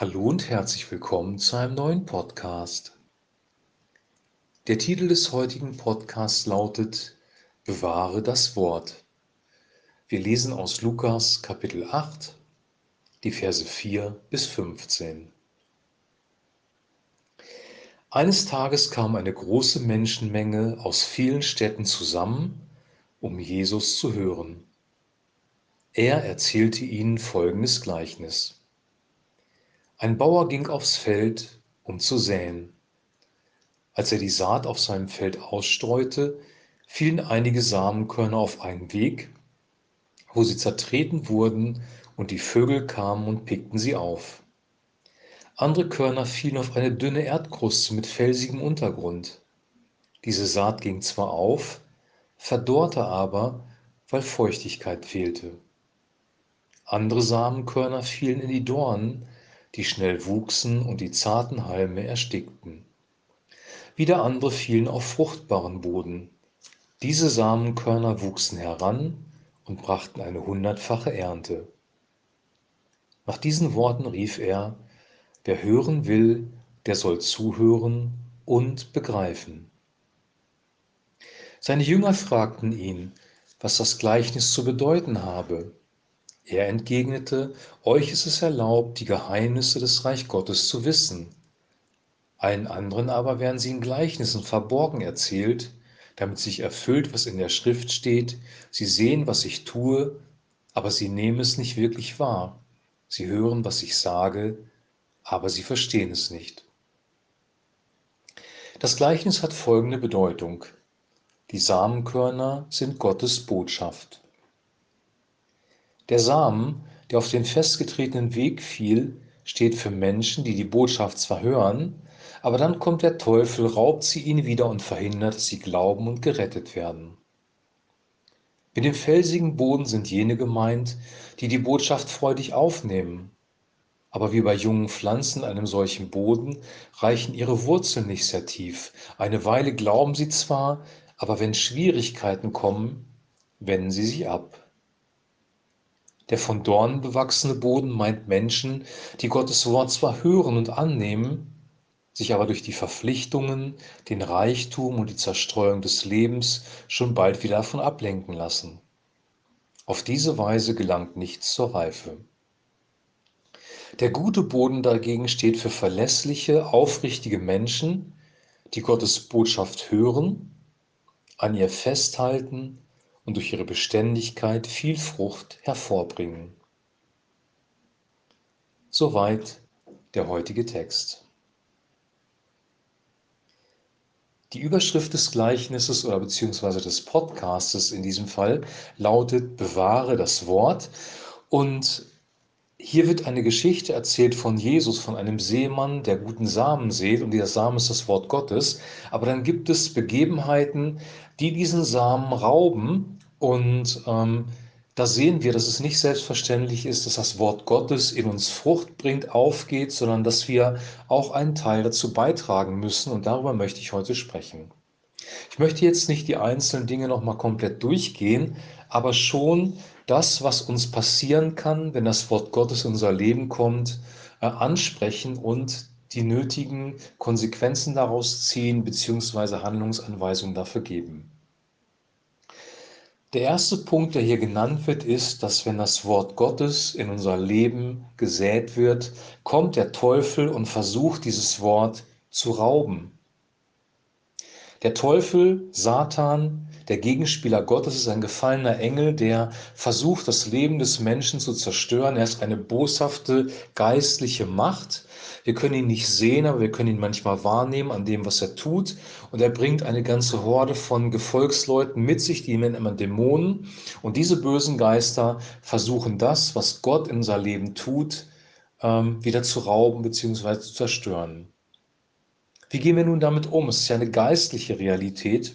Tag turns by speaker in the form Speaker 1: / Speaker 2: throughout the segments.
Speaker 1: Hallo und herzlich willkommen zu einem neuen Podcast. Der Titel des heutigen Podcasts lautet Bewahre das Wort. Wir lesen aus Lukas Kapitel 8, die Verse 4 bis 15. Eines Tages kam eine große Menschenmenge aus vielen Städten zusammen, um Jesus zu hören. Er erzählte ihnen folgendes Gleichnis. Ein Bauer ging aufs Feld, um zu säen. Als er die Saat auf seinem Feld ausstreute, fielen einige Samenkörner auf einen Weg, wo sie zertreten wurden und die Vögel kamen und pickten sie auf. Andere Körner fielen auf eine dünne Erdkruste mit felsigem Untergrund. Diese Saat ging zwar auf, verdorrte aber, weil Feuchtigkeit fehlte. Andere Samenkörner fielen in die Dornen, die schnell wuchsen und die zarten Halme erstickten. Wieder andere fielen auf fruchtbaren Boden. Diese Samenkörner wuchsen heran und brachten eine hundertfache Ernte. Nach diesen Worten rief er, wer hören will, der soll zuhören und begreifen. Seine Jünger fragten ihn, was das Gleichnis zu bedeuten habe. Er entgegnete, euch ist es erlaubt, die Geheimnisse des Reich Gottes zu wissen. Allen anderen aber werden sie in Gleichnissen verborgen erzählt, damit sich erfüllt, was in der Schrift steht. Sie sehen, was ich tue, aber sie nehmen es nicht wirklich wahr. Sie hören, was ich sage, aber sie verstehen es nicht. Das Gleichnis hat folgende Bedeutung. Die Samenkörner sind Gottes Botschaft. Der Samen, der auf den festgetretenen Weg fiel, steht für Menschen, die die Botschaft zwar hören, aber dann kommt der Teufel, raubt sie ihnen wieder und verhindert, dass sie glauben und gerettet werden. Mit dem felsigen Boden sind jene gemeint, die die Botschaft freudig aufnehmen. Aber wie bei jungen Pflanzen einem solchen Boden reichen ihre Wurzeln nicht sehr tief. Eine Weile glauben sie zwar, aber wenn Schwierigkeiten kommen, wenden sie sich ab. Der von Dornen bewachsene Boden meint Menschen, die Gottes Wort zwar hören und annehmen, sich aber durch die Verpflichtungen, den Reichtum und die Zerstreuung des Lebens schon bald wieder davon ablenken lassen. Auf diese Weise gelangt nichts zur Reife. Der gute Boden dagegen steht für verlässliche, aufrichtige Menschen, die Gottes Botschaft hören, an ihr festhalten und durch ihre Beständigkeit viel Frucht hervorbringen. Soweit der heutige Text. Die Überschrift des Gleichnisses oder beziehungsweise des Podcastes in diesem Fall lautet Bewahre das Wort und hier wird eine Geschichte erzählt von Jesus, von einem Seemann, der guten Samen sät und dieser Samen ist das Wort Gottes. Aber dann gibt es Begebenheiten, die diesen Samen rauben und ähm, da sehen wir, dass es nicht selbstverständlich ist, dass das Wort Gottes in uns Frucht bringt, aufgeht, sondern dass wir auch einen Teil dazu beitragen müssen. Und darüber möchte ich heute sprechen. Ich möchte jetzt nicht die einzelnen Dinge nochmal komplett durchgehen, aber schon das, was uns passieren kann, wenn das Wort Gottes in unser Leben kommt, äh, ansprechen und die nötigen Konsequenzen daraus ziehen bzw. Handlungsanweisungen dafür geben. Der erste Punkt, der hier genannt wird, ist, dass wenn das Wort Gottes in unser Leben gesät wird, kommt der Teufel und versucht dieses Wort zu rauben. Der Teufel, Satan, der Gegenspieler Gottes ist ein gefallener Engel, der versucht, das Leben des Menschen zu zerstören. Er ist eine boshafte geistliche Macht. Wir können ihn nicht sehen, aber wir können ihn manchmal wahrnehmen an dem, was er tut. Und er bringt eine ganze Horde von Gefolgsleuten mit sich, die nennt man Dämonen. Und diese bösen Geister versuchen das, was Gott in unser Leben tut, ähm, wieder zu rauben bzw. zu zerstören. Wie gehen wir nun damit um? Es ist ja eine geistliche Realität.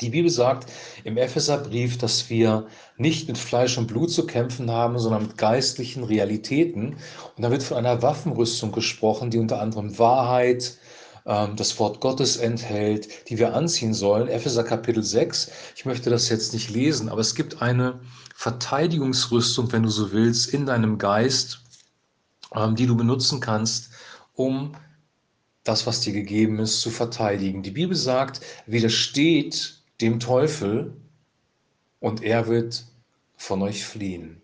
Speaker 1: Die Bibel sagt im Epheserbrief, dass wir nicht mit Fleisch und Blut zu kämpfen haben, sondern mit geistlichen Realitäten. Und da wird von einer Waffenrüstung gesprochen, die unter anderem Wahrheit, ähm, das Wort Gottes enthält, die wir anziehen sollen. Epheser Kapitel 6. Ich möchte das jetzt nicht lesen, aber es gibt eine Verteidigungsrüstung, wenn du so willst, in deinem Geist, ähm, die du benutzen kannst, um das, was dir gegeben ist, zu verteidigen. Die Bibel sagt, widersteht dem Teufel und er wird von euch fliehen.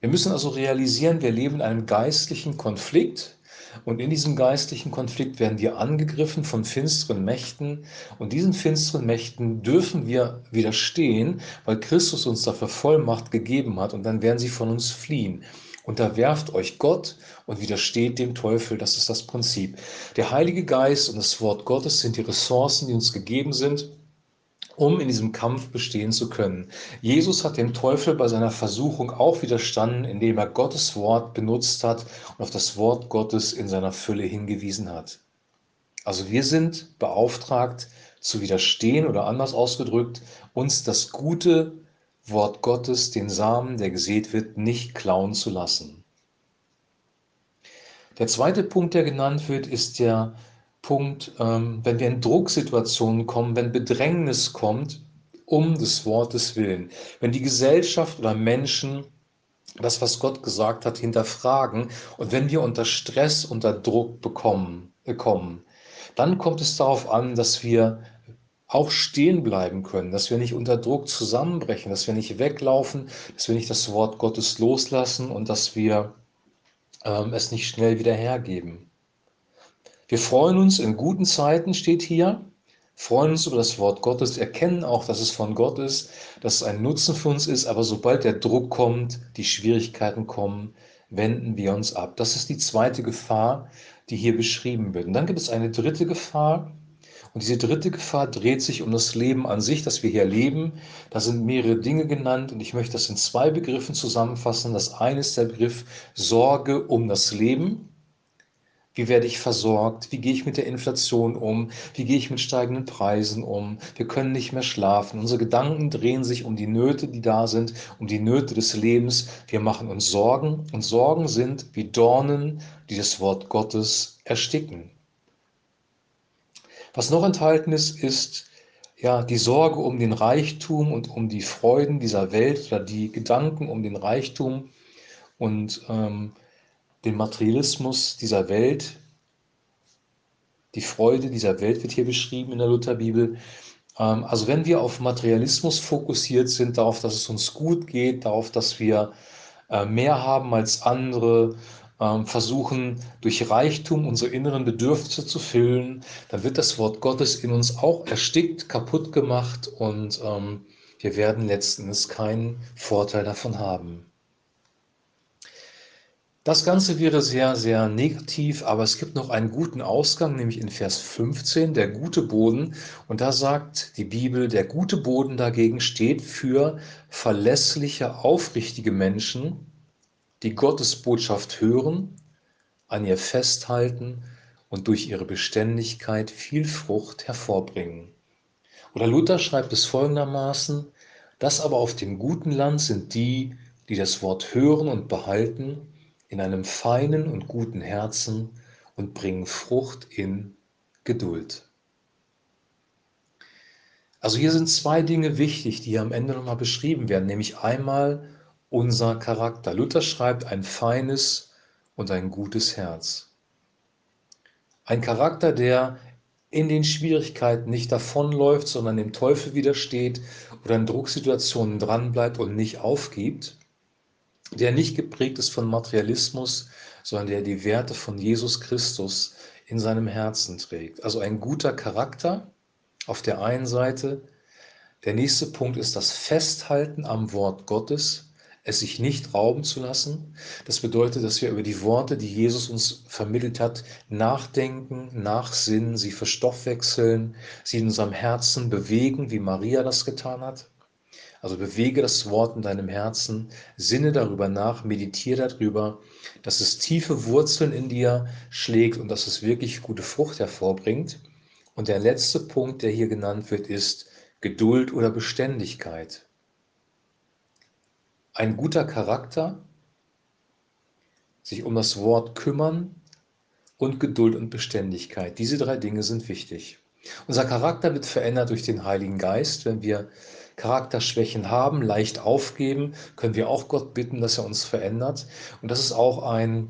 Speaker 1: Wir müssen also realisieren, wir leben in einem geistlichen Konflikt und in diesem geistlichen Konflikt werden wir angegriffen von finsteren Mächten und diesen finsteren Mächten dürfen wir widerstehen, weil Christus uns dafür Vollmacht gegeben hat und dann werden sie von uns fliehen. Unterwerft euch Gott und widersteht dem Teufel. Das ist das Prinzip. Der Heilige Geist und das Wort Gottes sind die Ressourcen, die uns gegeben sind, um in diesem Kampf bestehen zu können. Jesus hat dem Teufel bei seiner Versuchung auch widerstanden, indem er Gottes Wort benutzt hat und auf das Wort Gottes in seiner Fülle hingewiesen hat. Also wir sind beauftragt zu widerstehen oder anders ausgedrückt, uns das gute Wort Gottes, den Samen, der gesät wird, nicht klauen zu lassen. Der zweite Punkt, der genannt wird, ist der Punkt, ähm, wenn wir in Drucksituationen kommen, wenn Bedrängnis kommt, um des Wortes willen. Wenn die Gesellschaft oder Menschen das, was Gott gesagt hat, hinterfragen und wenn wir unter Stress, unter Druck bekommen, bekommen dann kommt es darauf an, dass wir auch stehen bleiben können, dass wir nicht unter Druck zusammenbrechen, dass wir nicht weglaufen, dass wir nicht das Wort Gottes loslassen und dass wir ähm, es nicht schnell wieder hergeben. Wir freuen uns in guten Zeiten, steht hier, freuen uns über das Wort Gottes, erkennen auch, dass es von Gott ist, dass es ein Nutzen für uns ist, aber sobald der Druck kommt, die Schwierigkeiten kommen, wenden wir uns ab. Das ist die zweite Gefahr, die hier beschrieben wird. Und dann gibt es eine dritte Gefahr, und diese dritte Gefahr dreht sich um das Leben an sich, das wir hier leben. Da sind mehrere Dinge genannt und ich möchte das in zwei Begriffen zusammenfassen. Das eine ist der Begriff Sorge um das Leben. Wie werde ich versorgt? Wie gehe ich mit der Inflation um? Wie gehe ich mit steigenden Preisen um? Wir können nicht mehr schlafen. Unsere Gedanken drehen sich um die Nöte, die da sind, um die Nöte des Lebens. Wir machen uns Sorgen und Sorgen sind wie Dornen, die das Wort Gottes ersticken. Was noch enthalten ist, ist ja die Sorge um den Reichtum und um die Freuden dieser Welt oder die Gedanken um den Reichtum und ähm, den Materialismus dieser Welt. Die Freude dieser Welt wird hier beschrieben in der Lutherbibel. Ähm, also wenn wir auf Materialismus fokussiert sind, darauf, dass es uns gut geht, darauf, dass wir äh, mehr haben als andere, versuchen, durch Reichtum unsere inneren Bedürfnisse zu füllen, dann wird das Wort Gottes in uns auch erstickt, kaputt gemacht und ähm, wir werden letztendlich keinen Vorteil davon haben. Das Ganze wäre sehr, sehr negativ, aber es gibt noch einen guten Ausgang, nämlich in Vers 15, der gute Boden. Und da sagt die Bibel, der gute Boden dagegen steht für verlässliche, aufrichtige Menschen, die Gottes Botschaft hören, an ihr festhalten und durch ihre Beständigkeit viel Frucht hervorbringen. Oder Luther schreibt es folgendermaßen, das aber auf dem guten Land sind die, die das Wort hören und behalten, in einem feinen und guten Herzen und bringen Frucht in Geduld. Also hier sind zwei Dinge wichtig, die hier am Ende nochmal beschrieben werden, nämlich einmal unser Charakter. Luther schreibt ein feines und ein gutes Herz. Ein Charakter, der in den Schwierigkeiten nicht davonläuft, sondern dem Teufel widersteht oder in Drucksituationen dranbleibt und nicht aufgibt, der nicht geprägt ist von Materialismus, sondern der die Werte von Jesus Christus in seinem Herzen trägt. Also ein guter Charakter auf der einen Seite. Der nächste Punkt ist das Festhalten am Wort Gottes es sich nicht rauben zu lassen. Das bedeutet, dass wir über die Worte, die Jesus uns vermittelt hat, nachdenken, nachsinnen, sie verstoffwechseln, sie in unserem Herzen bewegen, wie Maria das getan hat. Also bewege das Wort in deinem Herzen, sinne darüber nach, meditiere darüber, dass es tiefe Wurzeln in dir schlägt und dass es wirklich gute Frucht hervorbringt. Und der letzte Punkt, der hier genannt wird, ist Geduld oder Beständigkeit ein guter Charakter, sich um das Wort kümmern und Geduld und Beständigkeit. Diese drei Dinge sind wichtig. Unser Charakter wird verändert durch den Heiligen Geist, wenn wir Charakterschwächen haben, leicht aufgeben, können wir auch Gott bitten, dass er uns verändert. Und das ist auch ein,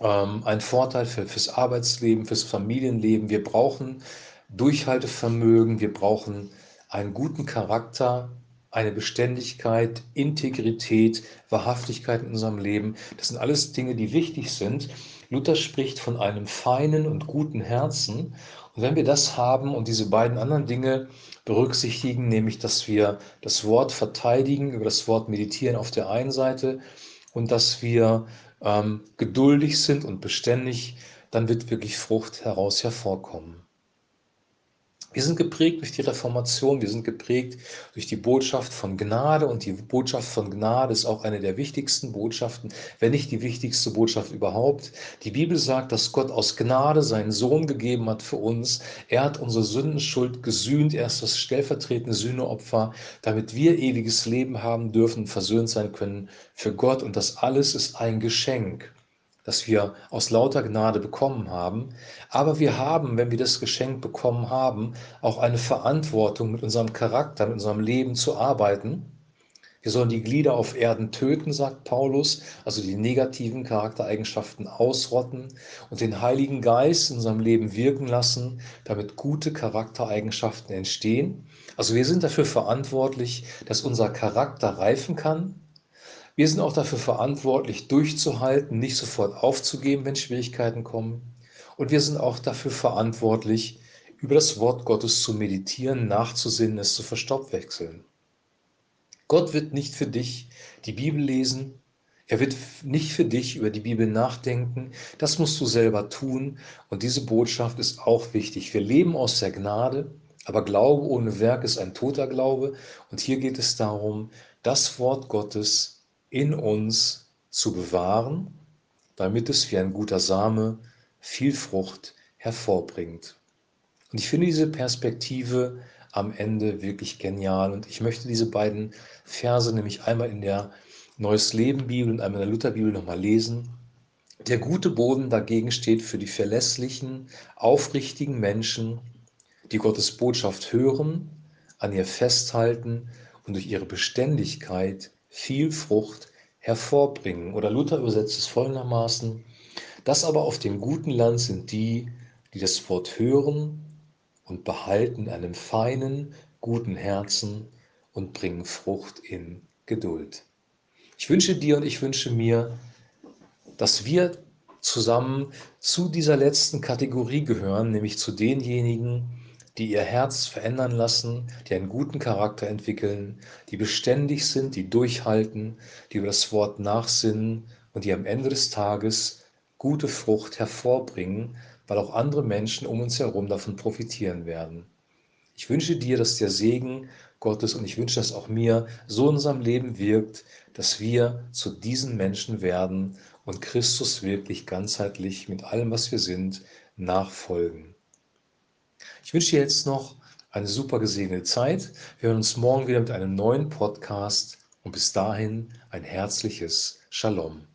Speaker 1: ähm, ein Vorteil für, fürs Arbeitsleben, fürs Familienleben. Wir brauchen Durchhaltevermögen, wir brauchen einen guten Charakter, eine Beständigkeit, Integrität, Wahrhaftigkeit in unserem Leben. Das sind alles Dinge, die wichtig sind. Luther spricht von einem feinen und guten Herzen. Und wenn wir das haben und diese beiden anderen Dinge berücksichtigen, nämlich dass wir das Wort verteidigen, über das Wort meditieren auf der einen Seite und dass wir ähm, geduldig sind und beständig, dann wird wirklich Frucht heraus hervorkommen. Wir sind geprägt durch die Reformation, wir sind geprägt durch die Botschaft von Gnade und die Botschaft von Gnade ist auch eine der wichtigsten Botschaften, wenn nicht die wichtigste Botschaft überhaupt. Die Bibel sagt, dass Gott aus Gnade seinen Sohn gegeben hat für uns. Er hat unsere Sündenschuld gesühnt, er ist das stellvertretende Sühneopfer, damit wir ewiges Leben haben dürfen, versöhnt sein können für Gott und das alles ist ein Geschenk das wir aus lauter Gnade bekommen haben. Aber wir haben, wenn wir das Geschenk bekommen haben, auch eine Verantwortung, mit unserem Charakter, mit unserem Leben zu arbeiten. Wir sollen die Glieder auf Erden töten, sagt Paulus, also die negativen Charaktereigenschaften ausrotten und den Heiligen Geist in unserem Leben wirken lassen, damit gute Charaktereigenschaften entstehen. Also wir sind dafür verantwortlich, dass unser Charakter reifen kann, wir sind auch dafür verantwortlich, durchzuhalten, nicht sofort aufzugeben, wenn Schwierigkeiten kommen. Und wir sind auch dafür verantwortlich, über das Wort Gottes zu meditieren, nachzusinnen, es zu verstoffwechseln. Gott wird nicht für dich die Bibel lesen, er wird nicht für dich über die Bibel nachdenken, das musst du selber tun und diese Botschaft ist auch wichtig. Wir leben aus der Gnade, aber Glaube ohne Werk ist ein toter Glaube und hier geht es darum, das Wort Gottes in uns zu bewahren, damit es wie ein guter Same viel Frucht hervorbringt. Und ich finde diese Perspektive am Ende wirklich genial. Und ich möchte diese beiden Verse nämlich einmal in der Neues Leben Bibel und einmal in der Luther Bibel nochmal lesen. Der gute Boden dagegen steht für die verlässlichen, aufrichtigen Menschen, die Gottes Botschaft hören, an ihr festhalten und durch ihre Beständigkeit viel Frucht hervorbringen. Oder Luther übersetzt es folgendermaßen, das aber auf dem guten Land sind die, die das Wort hören und behalten in einem feinen, guten Herzen und bringen Frucht in Geduld. Ich wünsche dir und ich wünsche mir, dass wir zusammen zu dieser letzten Kategorie gehören, nämlich zu denjenigen, die ihr Herz verändern lassen, die einen guten Charakter entwickeln, die beständig sind, die durchhalten, die über das Wort nachsinnen und die am Ende des Tages gute Frucht hervorbringen, weil auch andere Menschen um uns herum davon profitieren werden. Ich wünsche dir, dass der Segen Gottes und ich wünsche, dass auch mir so in unserem Leben wirkt, dass wir zu diesen Menschen werden und Christus wirklich ganzheitlich mit allem, was wir sind, nachfolgen. Ich wünsche dir jetzt noch eine super gesegnete Zeit. Wir hören uns morgen wieder mit einem neuen Podcast und bis dahin ein herzliches Shalom.